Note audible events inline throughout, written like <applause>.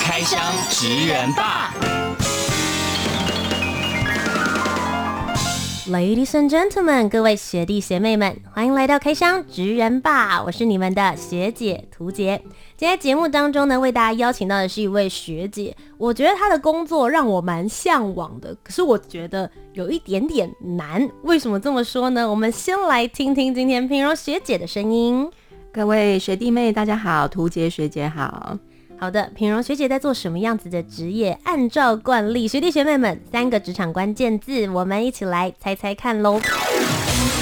开箱职人吧，Ladies and gentlemen，各位学弟学妹们，欢迎来到开箱职人吧，我是你们的学姐涂洁。今天节目当中呢，为大家邀请到的是一位学姐，我觉得她的工作让我蛮向往的，可是我觉得有一点点难。为什么这么说呢？我们先来听听今天平荣学姐的声音。各位学弟妹，大家好，涂洁学姐好。好的，品荣学姐在做什么样子的职业？按照惯例，学弟学妹们三个职场关键字，我们一起来猜猜看喽。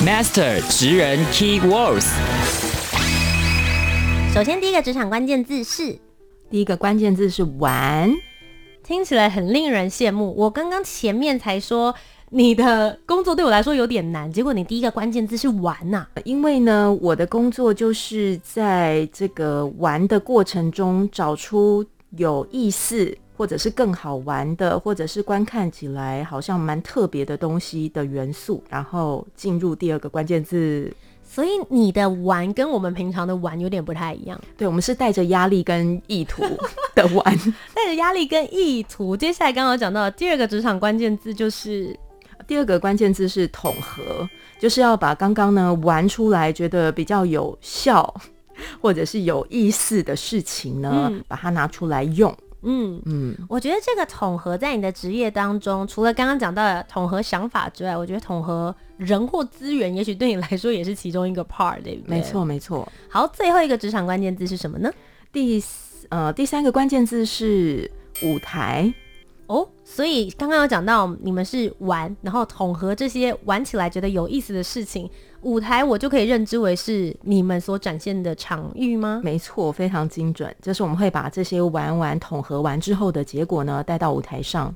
Master 职人 Key Words。首先，第一个职场关键字是，第一个关键字是玩，听起来很令人羡慕。我刚刚前面才说你的工作对我来说有点难，结果你第一个关键字是玩呐、啊。因为呢，我的工作就是在这个玩的过程中找出有意思，或者是更好玩的，或者是观看起来好像蛮特别的东西的元素，然后进入第二个关键字。所以你的玩跟我们平常的玩有点不太一样。对，我们是带着压力跟意图 <laughs> 的玩，带着压力跟意图。接下来刚刚讲到的第二个职场关键字就是，第二个关键字是统合，就是要把刚刚呢玩出来觉得比较有效或者是有意思的事情呢，嗯、把它拿出来用。嗯嗯，我觉得这个统合在你的职业当中，除了刚刚讲到的统合想法之外，我觉得统合人或资源，也许对你来说也是其中一个 part，对不对？没错没错。好，最后一个职场关键字是什么呢？第呃第三个关键字是舞台。哦，所以刚刚有讲到你们是玩，然后统合这些玩起来觉得有意思的事情。舞台我就可以认知为是你们所展现的场域吗？没错，非常精准。就是我们会把这些玩完统合完之后的结果呢，带到舞台上。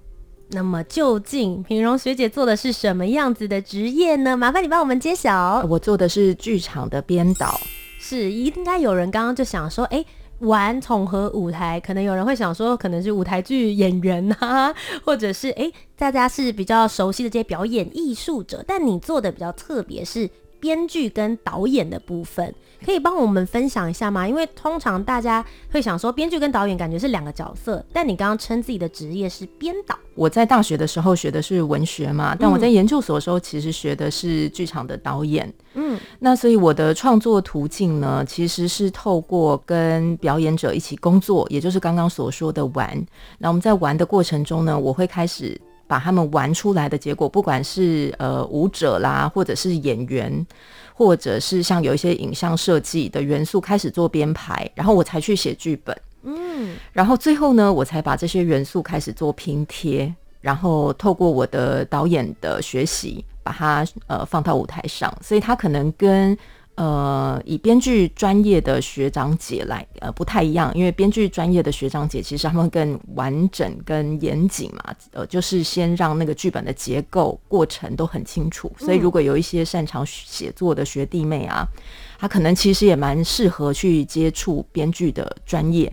那么究竟平荣学姐做的是什么样子的职业呢？麻烦你帮我们揭晓。我做的是剧场的编导。是，应该有人刚刚就想说，哎、欸。玩统合舞台，可能有人会想说，可能是舞台剧演员啊，<laughs> 或者是诶、大家是比较熟悉的这些表演艺术者，但你做的比较特别，是编剧跟导演的部分。可以帮我们分享一下吗？因为通常大家会想说，编剧跟导演感觉是两个角色，但你刚刚称自己的职业是编导。我在大学的时候学的是文学嘛，但我在研究所的时候其实学的是剧场的导演。嗯，那所以我的创作途径呢，其实是透过跟表演者一起工作，也就是刚刚所说的玩。那我们在玩的过程中呢，我会开始把他们玩出来的结果，不管是呃舞者啦，或者是演员。或者是像有一些影像设计的元素开始做编排，然后我才去写剧本，嗯，然后最后呢，我才把这些元素开始做拼贴，然后透过我的导演的学习，把它呃放到舞台上，所以它可能跟。呃，以编剧专业的学长姐来，呃，不太一样，因为编剧专业的学长姐其实他们更完整、更严谨嘛，呃，就是先让那个剧本的结构过程都很清楚，所以如果有一些擅长写作的学弟妹啊，他可能其实也蛮适合去接触编剧的专业。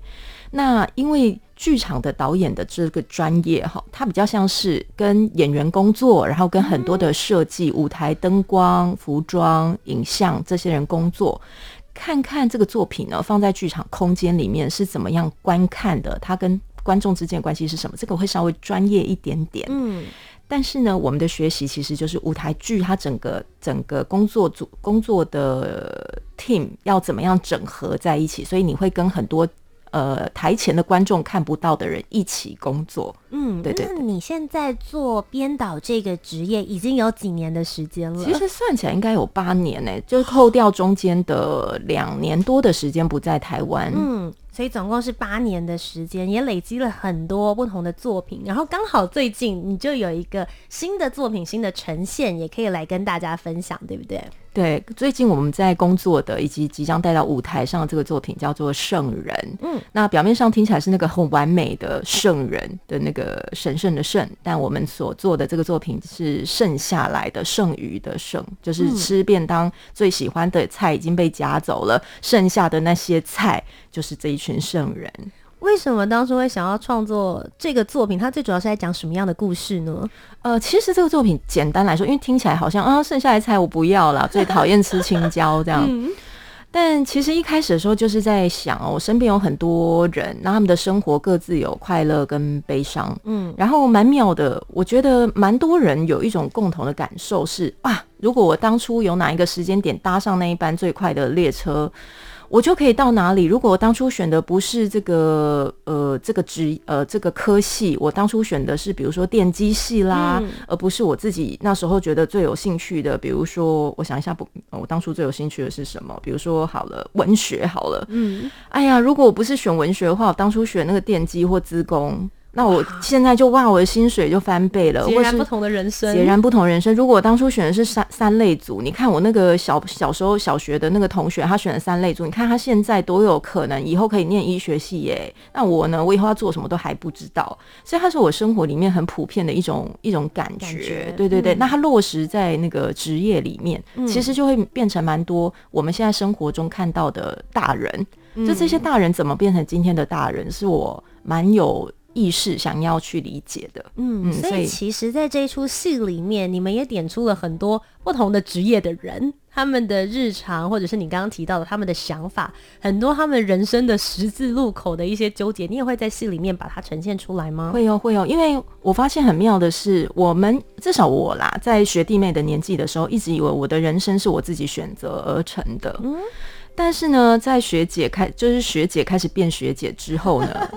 那因为剧场的导演的这个专业哈，它比较像是跟演员工作，然后跟很多的设计、舞台灯光、服装、影像这些人工作，看看这个作品呢放在剧场空间里面是怎么样观看的，它跟观众之间的关系是什么？这个会稍微专业一点点。嗯，但是呢，我们的学习其实就是舞台剧，它整个整个工作组工作的 team 要怎么样整合在一起，所以你会跟很多。呃，台前的观众看不到的人一起工作，嗯，对对，你现在做编导这个职业已经有几年的时间了？其实算起来应该有八年呢，就扣掉中间的两年多的时间不在台湾，嗯，所以总共是八年的时间，也累积了很多不同的作品。然后刚好最近你就有一个新的作品、新的呈现，也可以来跟大家分享，对不对？对，最近我们在工作的以及即将带到舞台上的这个作品叫做《圣人》。嗯，那表面上听起来是那个很完美的圣人的那个神圣的圣，但我们所做的这个作品是剩下来的剩余的剩，就是吃便当最喜欢的菜已经被夹走了，剩下的那些菜就是这一群圣人。为什么当初会想要创作这个作品？它最主要是在讲什么样的故事呢？呃，其实这个作品简单来说，因为听起来好像啊，剩下的菜我不要了，<laughs> 最讨厌吃青椒这样。嗯、但其实一开始的时候就是在想哦，我身边有很多人，那他们的生活各自有快乐跟悲伤，嗯，然后蛮妙的，我觉得蛮多人有一种共同的感受是啊，如果我当初有哪一个时间点搭上那一班最快的列车。我就可以到哪里？如果我当初选的不是这个呃这个职呃这个科系，我当初选的是比如说电机系啦，嗯、而不是我自己那时候觉得最有兴趣的，比如说我想一下不，我当初最有兴趣的是什么？比如说好了，文学好了，嗯，哎呀，如果我不是选文学的话，我当初选那个电机或资工。那我现在就哇，我的薪水就翻倍了，截然不同的人生，截然不同人生。如果我当初选的是三三类组，你看我那个小小时候小学的那个同学，他选了三类组，你看他现在多有可能以后可以念医学系耶。那我呢，我以后要做什么都还不知道。所以他是我生活里面很普遍的一种一种感觉，对对对。嗯、那他落实在那个职业里面，嗯、其实就会变成蛮多我们现在生活中看到的大人。嗯、就这些大人怎么变成今天的大人，是我蛮有。意识想要去理解的，嗯，嗯，所以其实，在这一出戏里面，你们也点出了很多不同的职业的人，他们的日常，或者是你刚刚提到的他们的想法，很多他们人生的十字路口的一些纠结，你也会在戏里面把它呈现出来吗？会哦，会哦，因为我发现很妙的是，我们至少我啦，在学弟妹的年纪的时候，一直以为我的人生是我自己选择而成的，嗯。但是呢，在学姐开就是学姐开始变学姐之后呢，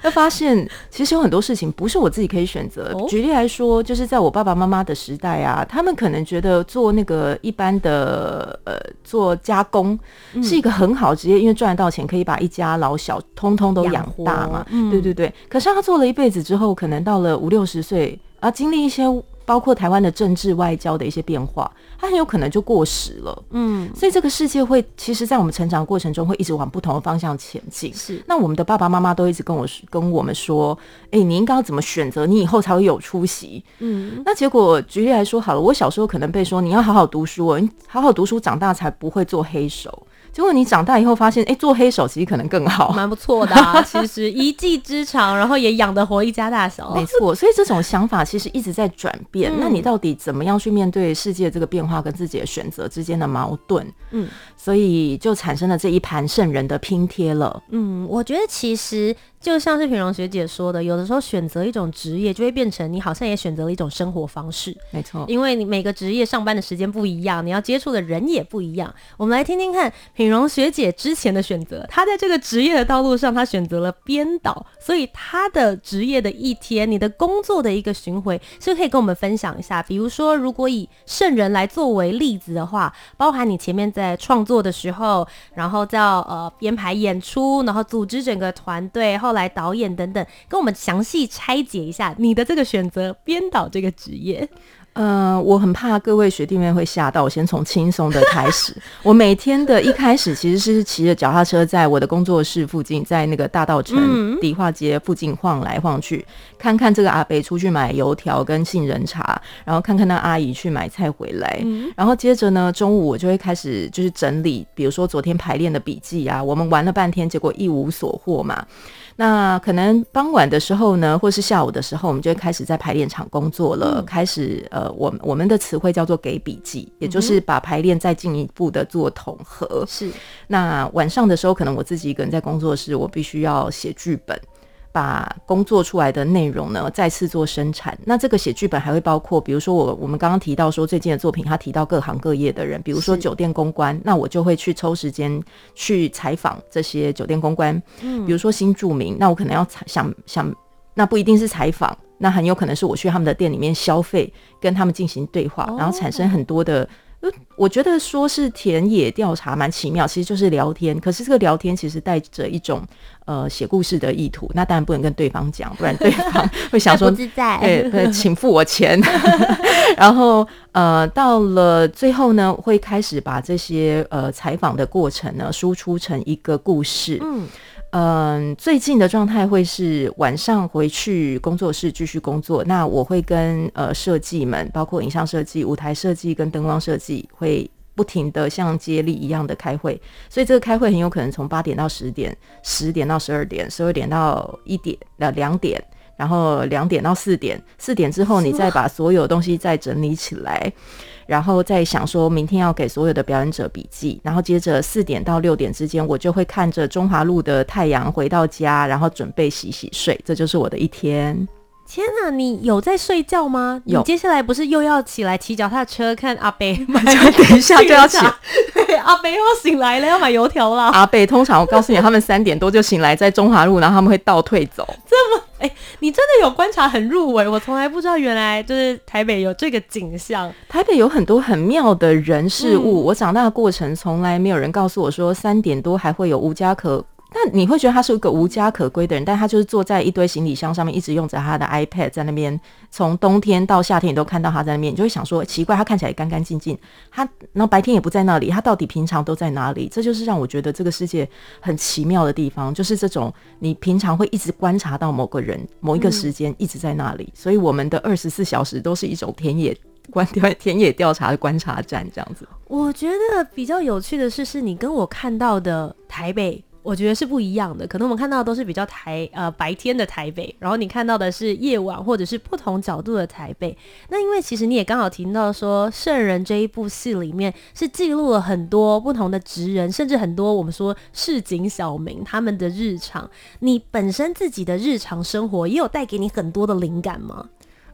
会发现其实有很多事情不是我自己可以选择。哦、举例来说，就是在我爸爸妈妈的时代啊，他们可能觉得做那个一般的呃做加工是一个很好职业，嗯、因为赚得到钱可以把一家老小通通都养大嘛。嗯、对对对。可是他做了一辈子之后，可能到了五六十岁啊，经历一些。包括台湾的政治外交的一些变化，它很有可能就过时了。嗯，所以这个世界会，其实，在我们成长过程中，会一直往不同的方向前进。是，那我们的爸爸妈妈都一直跟我跟我们说，哎、欸，你应该要怎么选择，你以后才会有出息。嗯，那结果举例来说好了，我小时候可能被说，你要好好读书，你好好读书，长大才不会做黑手。结果你长大以后发现，哎、欸，做黑手其实可能更好，蛮不错的啊。<laughs> 其实一技之长，然后也养得活一家大小。没错，所以这种想法其实一直在转变。嗯、那你到底怎么样去面对世界这个变化跟自己的选择之间的矛盾？嗯，所以就产生了这一盘圣人的拼贴了。嗯，我觉得其实。就像是品荣学姐说的，有的时候选择一种职业，就会变成你好像也选择了一种生活方式。没错，因为你每个职业上班的时间不一样，你要接触的人也不一样。我们来听听看品荣学姐之前的选择，她在这个职业的道路上，她选择了编导，所以她的职业的一天，你的工作的一个巡回，是可以跟我们分享一下。比如说，如果以圣人来作为例子的话，包含你前面在创作的时候，然后在呃编排演出，然后组织整个团队后。来导演等等，跟我们详细拆解一下你的这个选择，编导这个职业。呃，我很怕各位学弟妹会吓到，我先从轻松的开始。<laughs> 我每天的一开始其实是骑着脚踏车，在我的工作室附近，在那个大道城迪化街附近晃来晃去，看看这个阿伯出去买油条跟杏仁茶，然后看看那阿姨去买菜回来，然后接着呢，中午我就会开始就是整理，比如说昨天排练的笔记啊，我们玩了半天，结果一无所获嘛。那可能傍晚的时候呢，或是下午的时候，我们就会开始在排练场工作了。嗯、开始呃，我我们的词汇叫做给笔记，也就是把排练再进一步的做统合。是。那晚上的时候，可能我自己一个人在工作室，我必须要写剧本。把工作出来的内容呢，再次做生产。那这个写剧本还会包括，比如说我我们刚刚提到说最近的作品，他提到各行各业的人，比如说酒店公关，那我就会去抽时间去采访这些酒店公关。嗯，比如说新住民，那我可能要采想想，那不一定是采访，那很有可能是我去他们的店里面消费，跟他们进行对话，哦、然后产生很多的。我觉得说是田野调查蛮奇妙，其实就是聊天。可是这个聊天其实带着一种呃写故事的意图，那当然不能跟对方讲，不然对方 <laughs> 会想说，不自在。对对，<laughs> 请付我钱。<laughs> 然后呃，到了最后呢，会开始把这些呃采访的过程呢输出成一个故事。嗯。嗯，最近的状态会是晚上回去工作室继续工作。那我会跟呃设计们，包括影像设计、舞台设计跟灯光设计，会不停的像接力一样的开会。所以这个开会很有可能从八点到十点，十点到十二点，十二点到一点呃两点，然后两点到四点，四点之后你再把所有东西再整理起来。然后再想说明天要给所有的表演者笔记，然后接着四点到六点之间，我就会看着中华路的太阳回到家，然后准备洗洗睡，这就是我的一天。天哪，你有在睡觉吗？有。你接下来不是又要起来骑脚踏车看阿贝吗？<laughs> 等一下就要起，对，<laughs> 阿贝又要醒来了，要买油条了。阿贝通常我告诉你，他们三点多就醒来，在中华路，然后他们会倒退走。这么。哎、欸，你真的有观察很入微，我从来不知道原来就是台北有这个景象。台北有很多很妙的人事物，嗯、我长大的过程从来没有人告诉我说三点多还会有无家可。那你会觉得他是一个无家可归的人，但他就是坐在一堆行李箱上面，一直用着他的 iPad 在那边，从冬天到夏天你都看到他在那边，你就会想说奇怪，他看起来干干净净，他然后白天也不在那里，他到底平常都在哪里？这就是让我觉得这个世界很奇妙的地方，就是这种你平常会一直观察到某个人某一个时间一直在那里，嗯、所以我们的二十四小时都是一种田野观调田野调查的观察站这样子。我觉得比较有趣的是，是你跟我看到的台北。我觉得是不一样的，可能我们看到的都是比较台呃白天的台北，然后你看到的是夜晚或者是不同角度的台北。那因为其实你也刚好提到说，《圣人》这一部戏里面是记录了很多不同的职人，甚至很多我们说市井小民他们的日常。你本身自己的日常生活也有带给你很多的灵感吗？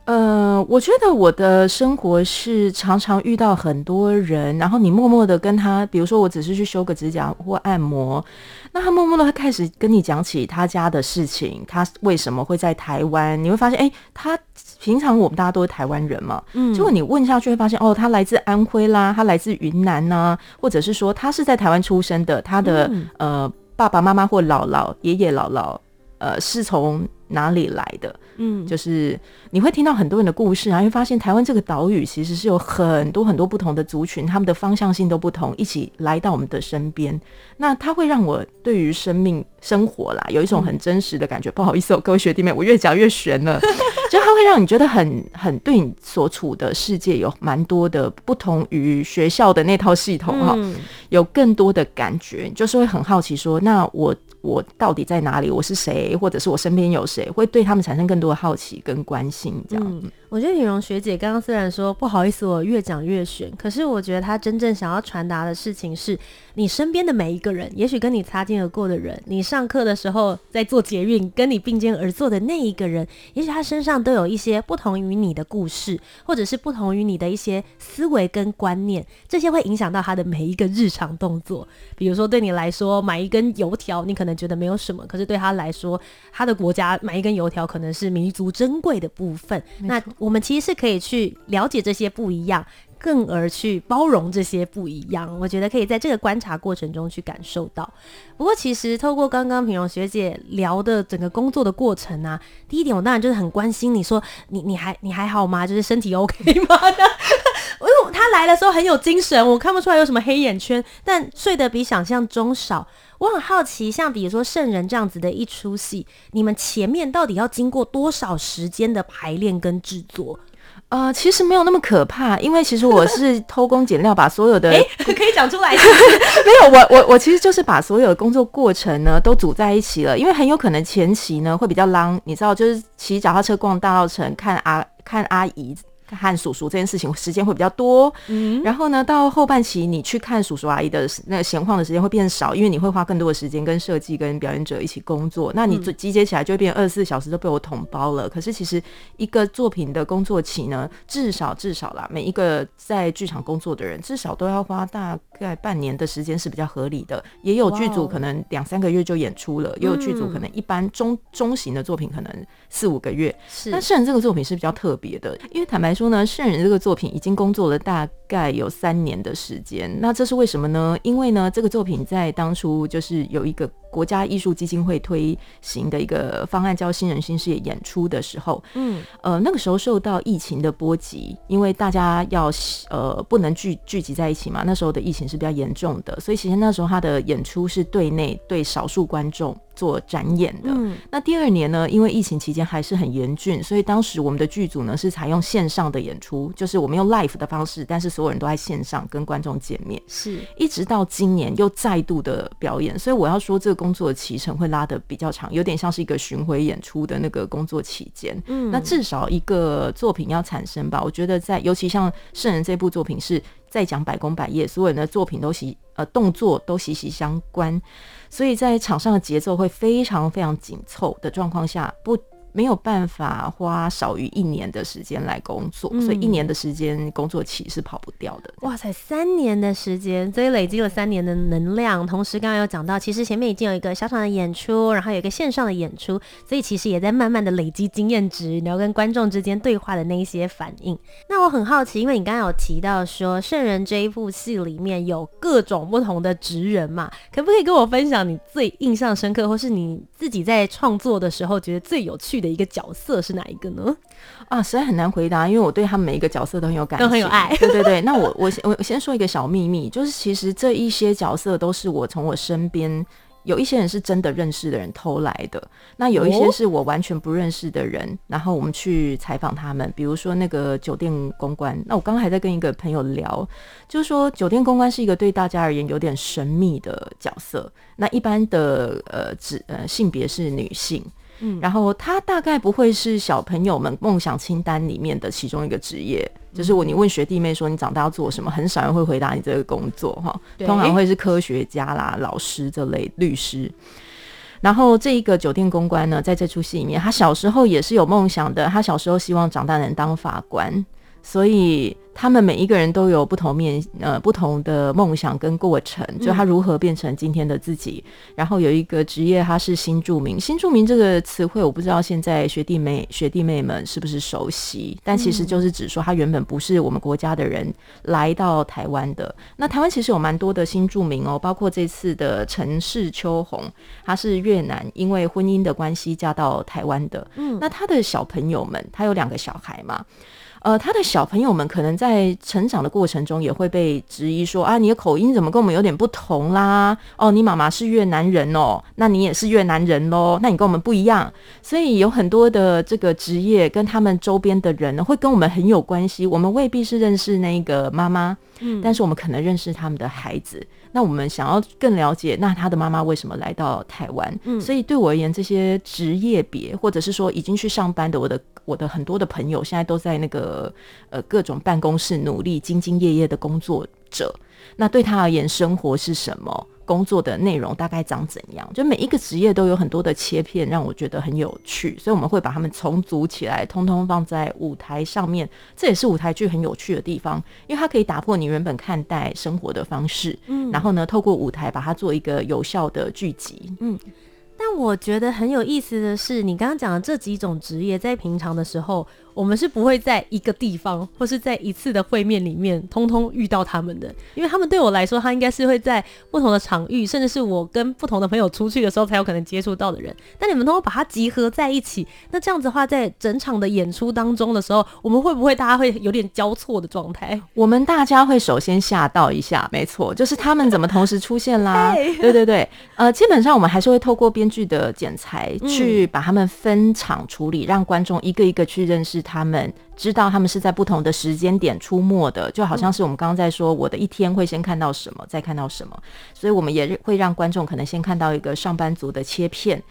呃，我觉得我的生活是常常遇到很多人，然后你默默的跟他，比如说我只是去修个指甲或按摩，那他默默的开始跟你讲起他家的事情，他为什么会在台湾？你会发现，哎，他平常我们大家都是台湾人嘛，嗯，结果你问下去会发现，哦，他来自安徽啦，他来自云南呐、啊，或者是说他是在台湾出生的，他的、嗯、呃爸爸妈妈或姥姥、爷爷姥姥，呃，是从哪里来的？嗯，就是你会听到很多人的故事，然后会发现台湾这个岛屿其实是有很多很多不同的族群，他们的方向性都不同，一起来到我们的身边。那它会让我对于生命生活啦有一种很真实的感觉。嗯、不好意思哦，各位学弟妹，我越讲越悬了。<laughs> 就它会让你觉得很很对你所处的世界有蛮多的不同于学校的那套系统哈，嗯、有更多的感觉，就是会很好奇说，那我。我到底在哪里？我是谁？或者是我身边有谁？会对他们产生更多的好奇跟关心，这样。嗯我觉得李荣学姐刚刚虽然说不好意思，我越讲越悬，可是我觉得她真正想要传达的事情是，你身边的每一个人，也许跟你擦肩而过的人，你上课的时候在做捷运跟你并肩而坐的那一个人，也许他身上都有一些不同于你的故事，或者是不同于你的一些思维跟观念，这些会影响到他的每一个日常动作。比如说对你来说，买一根油条，你可能觉得没有什么，可是对他来说，他的国家买一根油条可能是弥足珍贵的部分。那我们其实是可以去了解这些不一样，更而去包容这些不一样。我觉得可以在这个观察过程中去感受到。不过，其实透过刚刚品荣学姐聊的整个工作的过程啊，第一点我当然就是很关心你说你你还你还好吗？就是身体 OK 吗？<laughs> 因为他来的时候很有精神，我看不出来有什么黑眼圈，但睡得比想象中少。我很好奇，像比如说《圣人》这样子的一出戏，你们前面到底要经过多少时间的排练跟制作？呃，其实没有那么可怕，因为其实我是 <laughs> 偷工减料，把所有的哎、欸，可以讲出来？<laughs> 没有，我我我其实就是把所有的工作过程呢都组在一起了，因为很有可能前期呢会比较 long，你知道，就是骑脚踏车逛大稻城，看阿看阿姨。看叔叔这件事情时间会比较多，嗯，然后呢，到后半期你去看叔叔阿姨的那个闲晃的时间会变少，因为你会花更多的时间跟设计跟表演者一起工作，那你集结起来就会变二十四小时都被我统包了。可是其实一个作品的工作期呢，至少至少啦，每一个在剧场工作的人至少都要花大概半年的时间是比较合理的。也有剧组可能两三个月就演出了，也有剧组可能一般中中型的作品可能四五个月。是，但圣人这个作品是比较特别的，因为坦白说。呢，《圣人》这个作品已经工作了大概有三年的时间。那这是为什么呢？因为呢，这个作品在当初就是有一个。国家艺术基金会推行的一个方案叫“新人新事业”演出的时候，嗯，呃，那个时候受到疫情的波及，因为大家要呃不能聚聚集在一起嘛，那时候的疫情是比较严重的，所以其实那时候他的演出是对内对少数观众做展演的。嗯，那第二年呢，因为疫情期间还是很严峻，所以当时我们的剧组呢是采用线上的演出，就是我们用 live 的方式，但是所有人都在线上跟观众见面，是一直到今年又再度的表演，所以我要说这个。工作的期程会拉得比较长，有点像是一个巡回演出的那个工作期间。嗯，那至少一个作品要产生吧？我觉得在尤其像《圣人》这部作品是再讲百工百业，所有人的作品都息呃动作都息息相关，所以在场上的节奏会非常非常紧凑的状况下不。没有办法花少于一年的时间来工作，嗯、所以一年的时间工作期是跑不掉的。哇塞，三年的时间，所以累积了三年的能量。同时，刚刚有讲到，其实前面已经有一个小场的演出，然后有一个线上的演出，所以其实也在慢慢的累积经验值，然后跟观众之间对话的那一些反应。那我很好奇，因为你刚刚有提到说《圣人》这一部戏里面有各种不同的职人嘛，可不可以跟我分享你最印象深刻，或是你自己在创作的时候觉得最有趣的一个角色是哪一个呢？啊，实在很难回答，因为我对他们每一个角色都很有感情，都很有爱。<laughs> 对对对，那我我先我先说一个小秘密，就是其实这一些角色都是我从我身边。有一些人是真的认识的人偷来的，那有一些是我完全不认识的人，哦、然后我们去采访他们，比如说那个酒店公关。那我刚刚还在跟一个朋友聊，就是说酒店公关是一个对大家而言有点神秘的角色。那一般的呃，指呃性别是女性。嗯，然后他大概不会是小朋友们梦想清单里面的其中一个职业，就是我你问学弟妹说你长大要做什么，很少人会回答你这个工作哈，通常会是科学家啦、老师这类、律师。然后这一个酒店公关呢，在这出戏里面，他小时候也是有梦想的，他小时候希望长大能当法官，所以。他们每一个人都有不同面呃不同的梦想跟过程，就他如何变成今天的自己。嗯、然后有一个职业，他是新住民。新住民这个词汇，我不知道现在学弟妹学弟妹们是不是熟悉，但其实就是指说他原本不是我们国家的人来到台湾的。那台湾其实有蛮多的新住民哦，包括这次的陈氏秋红，他是越南因为婚姻的关系嫁到台湾的。嗯，那他的小朋友们，他有两个小孩嘛。呃，他的小朋友们可能在成长的过程中也会被质疑说啊，你的口音怎么跟我们有点不同啦？哦，你妈妈是越南人哦，那你也是越南人喽？那你跟我们不一样，所以有很多的这个职业跟他们周边的人呢，会跟我们很有关系。我们未必是认识那个妈妈，嗯，但是我们可能认识他们的孩子。那我们想要更了解，那他的妈妈为什么来到台湾？嗯，所以对我而言，这些职业别，或者是说已经去上班的，我的我的很多的朋友，现在都在那个呃各种办公室努力兢兢业业的工作者。那对他而言，生活是什么？工作的内容大概长怎样？就每一个职业都有很多的切片，让我觉得很有趣，所以我们会把它们重组起来，通通放在舞台上面。这也是舞台剧很有趣的地方，因为它可以打破你原本看待生活的方式，嗯，然后呢，透过舞台把它做一个有效的剧集，嗯。但我觉得很有意思的是，你刚刚讲的这几种职业，在平常的时候，我们是不会在一个地方或是在一次的会面里面通通遇到他们的，因为他们对我来说，他应该是会在不同的场域，甚至是我跟不同的朋友出去的时候才有可能接触到的人。但你们通通把它集合在一起，那这样子的话，在整场的演出当中的时候，我们会不会大家会有点交错的状态？我们大家会首先吓到一下，没错，就是他们怎么同时出现啦？<laughs> 对对对，呃，基本上我们还是会透过编剧的剪裁去把他们分场处理，让观众一个一个去认识。他们知道他们是在不同的时间点出没的，就好像是我们刚刚在说，我的一天会先看到什么，再看到什么，所以我们也会让观众可能先看到一个上班族的切片，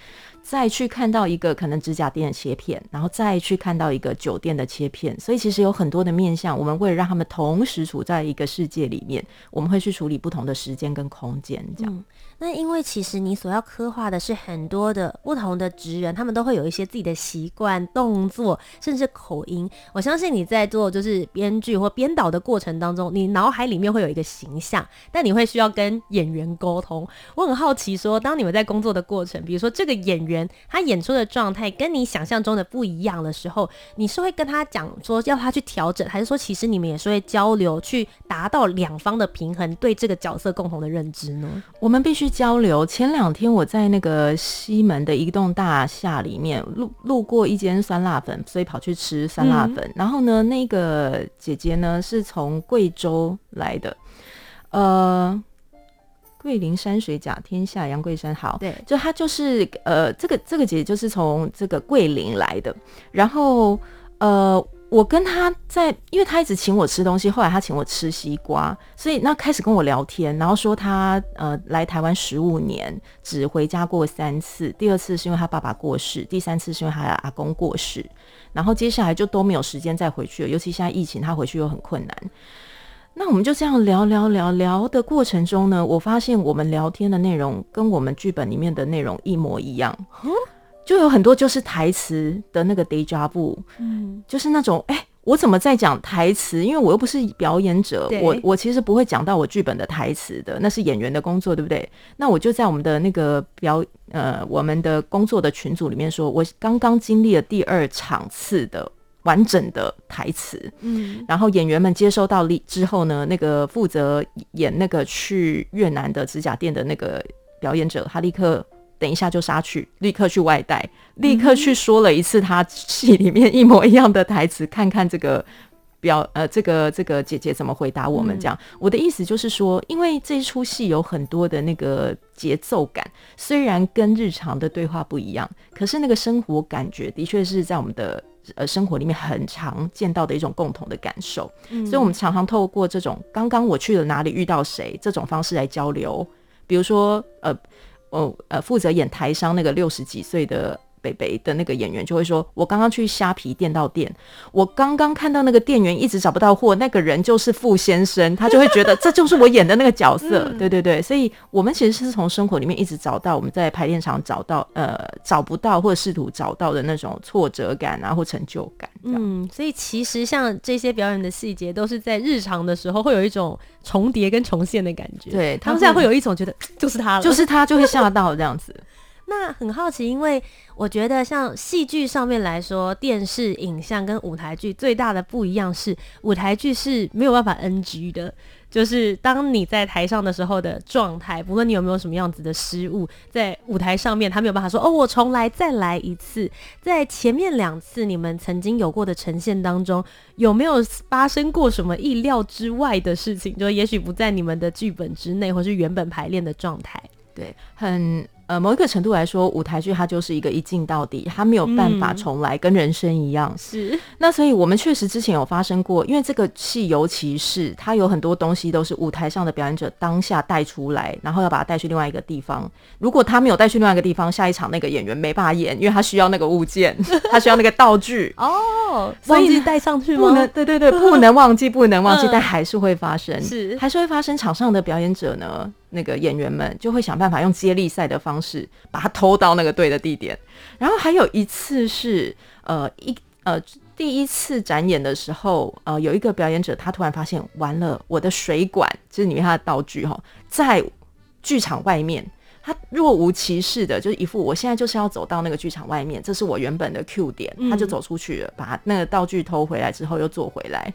再去看到一个可能指甲店的切片，然后再去看到一个酒店的切片。所以其实有很多的面向，我们为了让他们同时处在一个世界里面，我们会去处理不同的时间跟空间，这样。那因为其实你所要刻画的是很多的不同的职人，他们都会有一些自己的习惯、动作，甚至口音。我相信你在做就是编剧或编导的过程当中，你脑海里面会有一个形象，但你会需要跟演员沟通。我很好奇说，当你们在工作的过程，比如说这个演员他演出的状态跟你想象中的不一样的时候，你是会跟他讲说要他去调整，还是说其实你们也是会交流去达到两方的平衡，对这个角色共同的认知呢？我们必须交流。前两天我在那个西门的一栋大厦里面路路过一间酸辣粉，所以跑去吃酸辣粉。嗯、然后呢，那个姐姐呢是从贵州来的，呃，桂林山水甲天下，杨桂山好，对，就她就是呃，这个这个姐姐就是从这个桂林来的，然后呃。我跟他在，因为他一直请我吃东西，后来他请我吃西瓜，所以那开始跟我聊天，然后说他呃来台湾十五年，只回家过三次，第二次是因为他爸爸过世，第三次是因为他阿公过世，然后接下来就都没有时间再回去了，尤其现在疫情，他回去又很困难。那我们就这样聊聊聊聊的过程中呢，我发现我们聊天的内容跟我们剧本里面的内容一模一样。就有很多就是台词的那个 déjà vu，嗯，就是那种哎、欸，我怎么在讲台词？因为我又不是表演者，我我其实不会讲到我剧本的台词的，那是演员的工作，对不对？那我就在我们的那个表呃我们的工作的群组里面说，我刚刚经历了第二场次的完整的台词，嗯，然后演员们接收到力之后呢，那个负责演那个去越南的指甲店的那个表演者，他立刻。等一下就杀去，立刻去外带，立刻去说了一次他戏里面一模一样的台词，看看这个表呃，这个这个姐姐怎么回答我们。这样，嗯、我的意思就是说，因为这一出戏有很多的那个节奏感，虽然跟日常的对话不一样，可是那个生活感觉的确是在我们的呃生活里面很常见到的一种共同的感受。嗯、所以我们常常透过这种刚刚我去了哪里遇到谁这种方式来交流，比如说呃。哦，呃，负责演台商那个六十几岁的北北的那个演员就会说：“我刚刚去虾皮店到店，我刚刚看到那个店员一直找不到货，那个人就是傅先生，他就会觉得这就是我演的那个角色。”对对对，所以我们其实是从生活里面一直找到我们在排练场找到呃找不到或者试图找到的那种挫折感啊或成就感。嗯，所以其实像这些表演的细节，都是在日常的时候会有一种重叠跟重现的感觉。对，他们现在会有一种觉得就是他了，就是他就会吓到这样子。那很好奇，因为我觉得像戏剧上面来说，电视影像跟舞台剧最大的不一样是，舞台剧是没有办法 NG 的，就是当你在台上的时候的状态，不论你有没有什么样子的失误，在舞台上面他没有办法说哦，我重来再来一次。在前面两次你们曾经有过的呈现当中，有没有发生过什么意料之外的事情？就也许不在你们的剧本之内，或是原本排练的状态？对，很。呃，某一个程度来说，舞台剧它就是一个一镜到底，它没有办法重来，嗯、跟人生一样。是。那所以我们确实之前有发生过，因为这个戏，尤其是它有很多东西都是舞台上的表演者当下带出来，然后要把它带去另外一个地方。如果他没有带去另外一个地方，下一场那个演员没办法演，因为他需要那个物件，<laughs> 他需要那个道具。哦，忘记带上去吗？不能，对对对，不能忘记，不能忘记，<laughs> 嗯、但还是会发生，是，还是会发生。场上的表演者呢？那个演员们就会想办法用接力赛的方式把它偷到那个对的地点，然后还有一次是呃一呃第一次展演的时候，呃有一个表演者他突然发现完了，我的水管就是里面他的道具哈，在剧场外面，他若无其事的，就是一副我现在就是要走到那个剧场外面，这是我原本的 Q 点，他就走出去了，把那个道具偷回来之后又坐回来。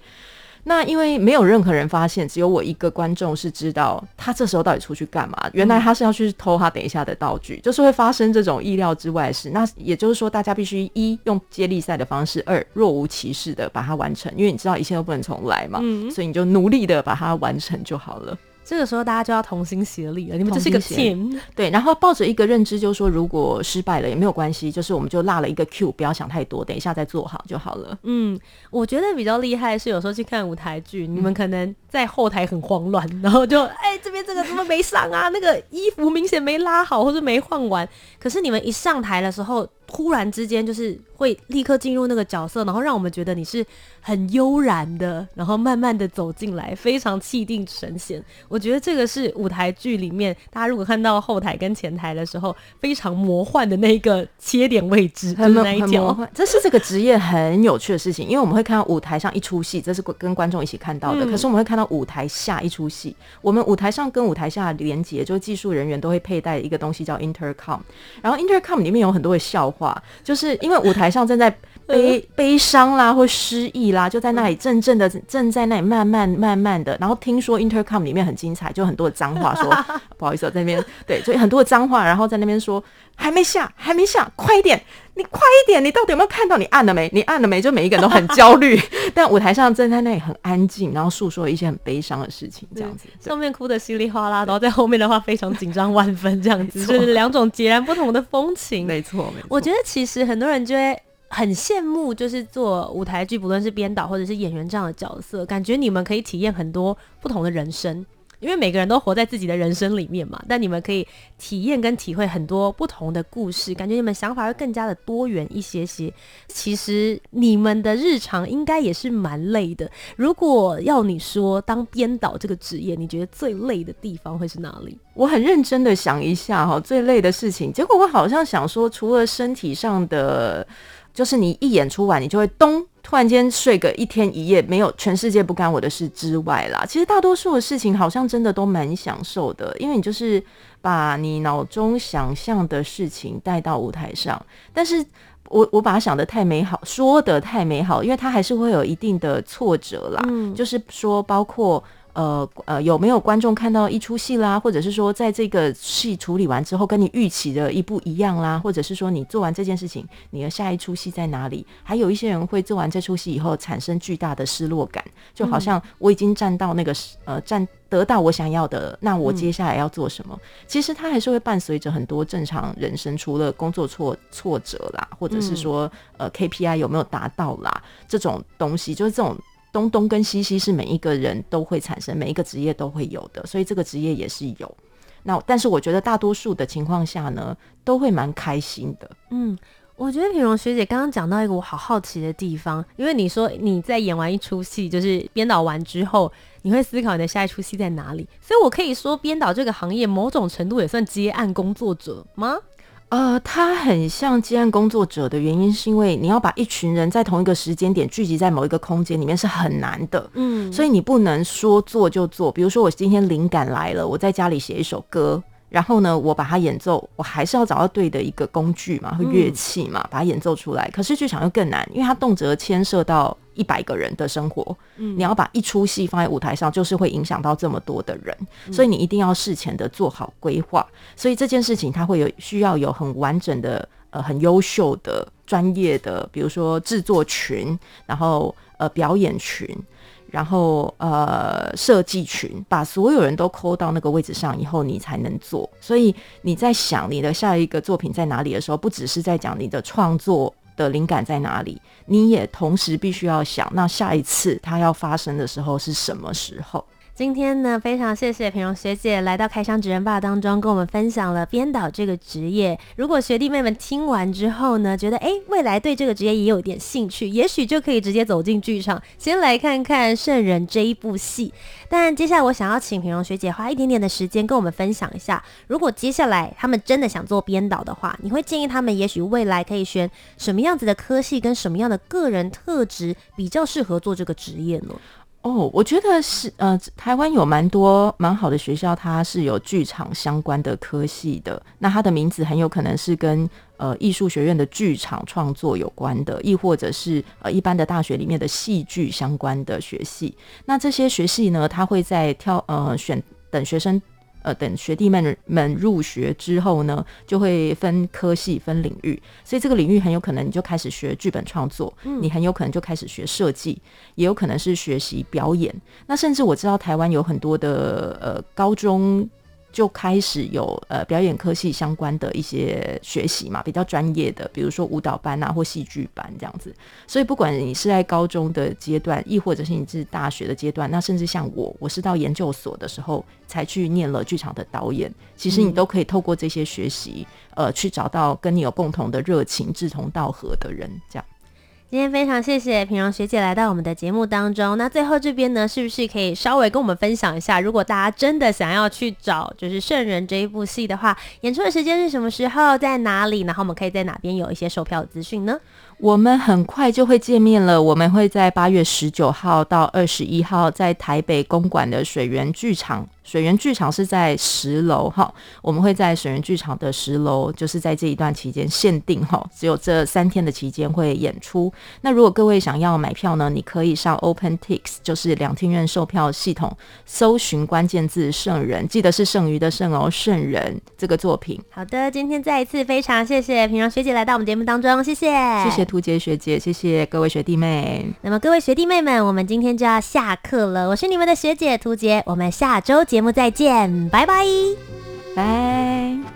那因为没有任何人发现，只有我一个观众是知道他这时候到底出去干嘛。原来他是要去偷他等一下的道具，就是会发生这种意料之外的事。那也就是说，大家必须一用接力赛的方式，二若无其事的把它完成，因为你知道一切都不能重来嘛，所以你就努力的把它完成就好了。这个时候大家就要同心协力了，你们这是一个 team，对，然后抱着一个认知，就是说如果失败了也没有关系，就是我们就落了一个 Q，不要想太多，等一下再做好就好了。嗯，我觉得比较厉害是有时候去看舞台剧，嗯、你们可能在后台很慌乱，然后就哎、欸、这边这个怎么没上啊？那个衣服明显没拉好，或者没换完。可是你们一上台的时候，突然之间就是会立刻进入那个角色，然后让我们觉得你是很悠然的，然后慢慢的走进来，非常气定神闲。我觉得这个是舞台剧里面大家如果看到后台跟前台的时候，非常魔幻的那个切点位置，很就是那一角。魔幻。这是这个职业很有趣的事情，因为我们会看到舞台上一出戏，这是跟观众一起看到的。嗯、可是我们会看到舞台下一出戏，我们舞台上跟舞台下连接，就技术人员都会佩戴一个东西叫 intercom，然后 intercom 里面有很多的笑话，就是。因为舞台上正在悲悲伤啦，或失意啦，就在那里正正的正在那里慢慢慢慢的，然后听说 intercom 里面很精彩，就很多的脏话说，说 <laughs> 不好意思，在那边对，所以很多的脏话，然后在那边说还没下，还没下，快一点，你快一点，你到底有没有看到？你按了没？你按了没？就每一个人都很焦虑，但舞台上正在那里很安静，然后诉说一些很悲伤的事情，这样子，<laughs> 上面哭得稀里哗啦，然后在后面的话非常紧张万分，这样子，就是两种截然不同的风情，没错，没错。我觉得其实很多人就会。很羡慕，就是做舞台剧，不论是编导或者是演员这样的角色，感觉你们可以体验很多不同的人生，因为每个人都活在自己的人生里面嘛。但你们可以体验跟体会很多不同的故事，感觉你们想法会更加的多元一些些。其实你们的日常应该也是蛮累的。如果要你说当编导这个职业，你觉得最累的地方会是哪里？我很认真的想一下哈，最累的事情，结果我好像想说，除了身体上的。就是你一演出完，你就会咚，突然间睡个一天一夜，没有全世界不干我的事之外啦。其实大多数的事情好像真的都蛮享受的，因为你就是把你脑中想象的事情带到舞台上。但是我我把它想得太美好，说得太美好，因为它还是会有一定的挫折啦。嗯，就是说包括。呃呃，有没有观众看到一出戏啦？或者是说，在这个戏处理完之后，跟你预期的一不一样啦？或者是说，你做完这件事情，你的下一出戏在哪里？还有一些人会做完这出戏以后产生巨大的失落感，就好像我已经站到那个呃站得到我想要的，那我接下来要做什么？其实它还是会伴随着很多正常人生，除了工作挫挫折啦，或者是说呃 KPI 有没有达到啦，这种东西，就是这种。东东跟西西是每一个人都会产生，每一个职业都会有的，所以这个职业也是有。那但是我觉得大多数的情况下呢，都会蛮开心的。嗯，我觉得品荣学姐刚刚讲到一个我好好奇的地方，因为你说你在演完一出戏，就是编导完之后，你会思考你的下一出戏在哪里，所以我可以说，编导这个行业某种程度也算接案工作者吗？呃，他很像接案工作者的原因，是因为你要把一群人在同一个时间点聚集在某一个空间里面是很难的，嗯，所以你不能说做就做。比如说，我今天灵感来了，我在家里写一首歌。然后呢，我把它演奏，我还是要找到对的一个工具嘛，和乐器嘛，把它演奏出来。可是剧场又更难，因为它动辄牵涉到一百个人的生活。嗯，你要把一出戏放在舞台上，就是会影响到这么多的人，所以你一定要事前的做好规划。所以这件事情它会有需要有很完整的、呃，很优秀的专业的，比如说制作群，然后呃表演群。然后，呃，设计群把所有人都抠到那个位置上以后，你才能做。所以你在想你的下一个作品在哪里的时候，不只是在讲你的创作的灵感在哪里，你也同时必须要想，那下一次它要发生的时候是什么时候。今天呢，非常谢谢品荣学姐来到开箱职人 BAR 当中，跟我们分享了编导这个职业。如果学弟妹们听完之后呢，觉得诶，未来对这个职业也有点兴趣，也许就可以直接走进剧场，先来看看《圣人》这一部戏。但接下来我想要请品荣学姐花一点点的时间跟我们分享一下，如果接下来他们真的想做编导的话，你会建议他们也许未来可以选什么样子的科系，跟什么样的个人特质比较适合做这个职业呢？哦我觉得是呃，台湾有蛮多蛮好的学校，它是有剧场相关的科系的。那它的名字很有可能是跟呃艺术学院的剧场创作有关的，亦或者是呃一般的大学里面的戏剧相关的学系。那这些学系呢，它会在挑呃选等学生。呃，等学弟们们入学之后呢，就会分科系、分领域，所以这个领域很有可能你就开始学剧本创作，嗯，你很有可能就开始学设计，也有可能是学习表演。那甚至我知道台湾有很多的呃高中就开始有呃表演科系相关的一些学习嘛，比较专业的，比如说舞蹈班啊或戏剧班这样子。所以不管你是在高中的阶段，亦或者是你是大学的阶段，那甚至像我，我是到研究所的时候才去念了剧场的导演。其实你都可以透过这些学习，呃，去找到跟你有共同的热情、志同道合的人，这样。今天非常谢谢平荣学姐来到我们的节目当中。那最后这边呢，是不是可以稍微跟我们分享一下，如果大家真的想要去找就是《圣人》这一部戏的话，演出的时间是什么时候，在哪里？然后我们可以在哪边有一些售票资讯呢？我们很快就会见面了，我们会在八月十九号到二十一号在台北公馆的水源剧场。水源剧场是在十楼哈，我们会在水源剧场的十楼，就是在这一段期间限定哈，只有这三天的期间会演出。那如果各位想要买票呢，你可以上 OpenTix，就是两厅院售票系统，搜寻关键字“圣人”，记得是剩余的“圣”哦，“圣人”这个作品。好的，今天再一次非常谢谢品蓉学姐来到我们节目当中，谢谢，谢谢涂杰学姐，谢谢各位学弟妹。那么各位学弟妹们，我们今天就要下课了，我是你们的学姐涂杰，我们下周节目再见，拜拜，拜。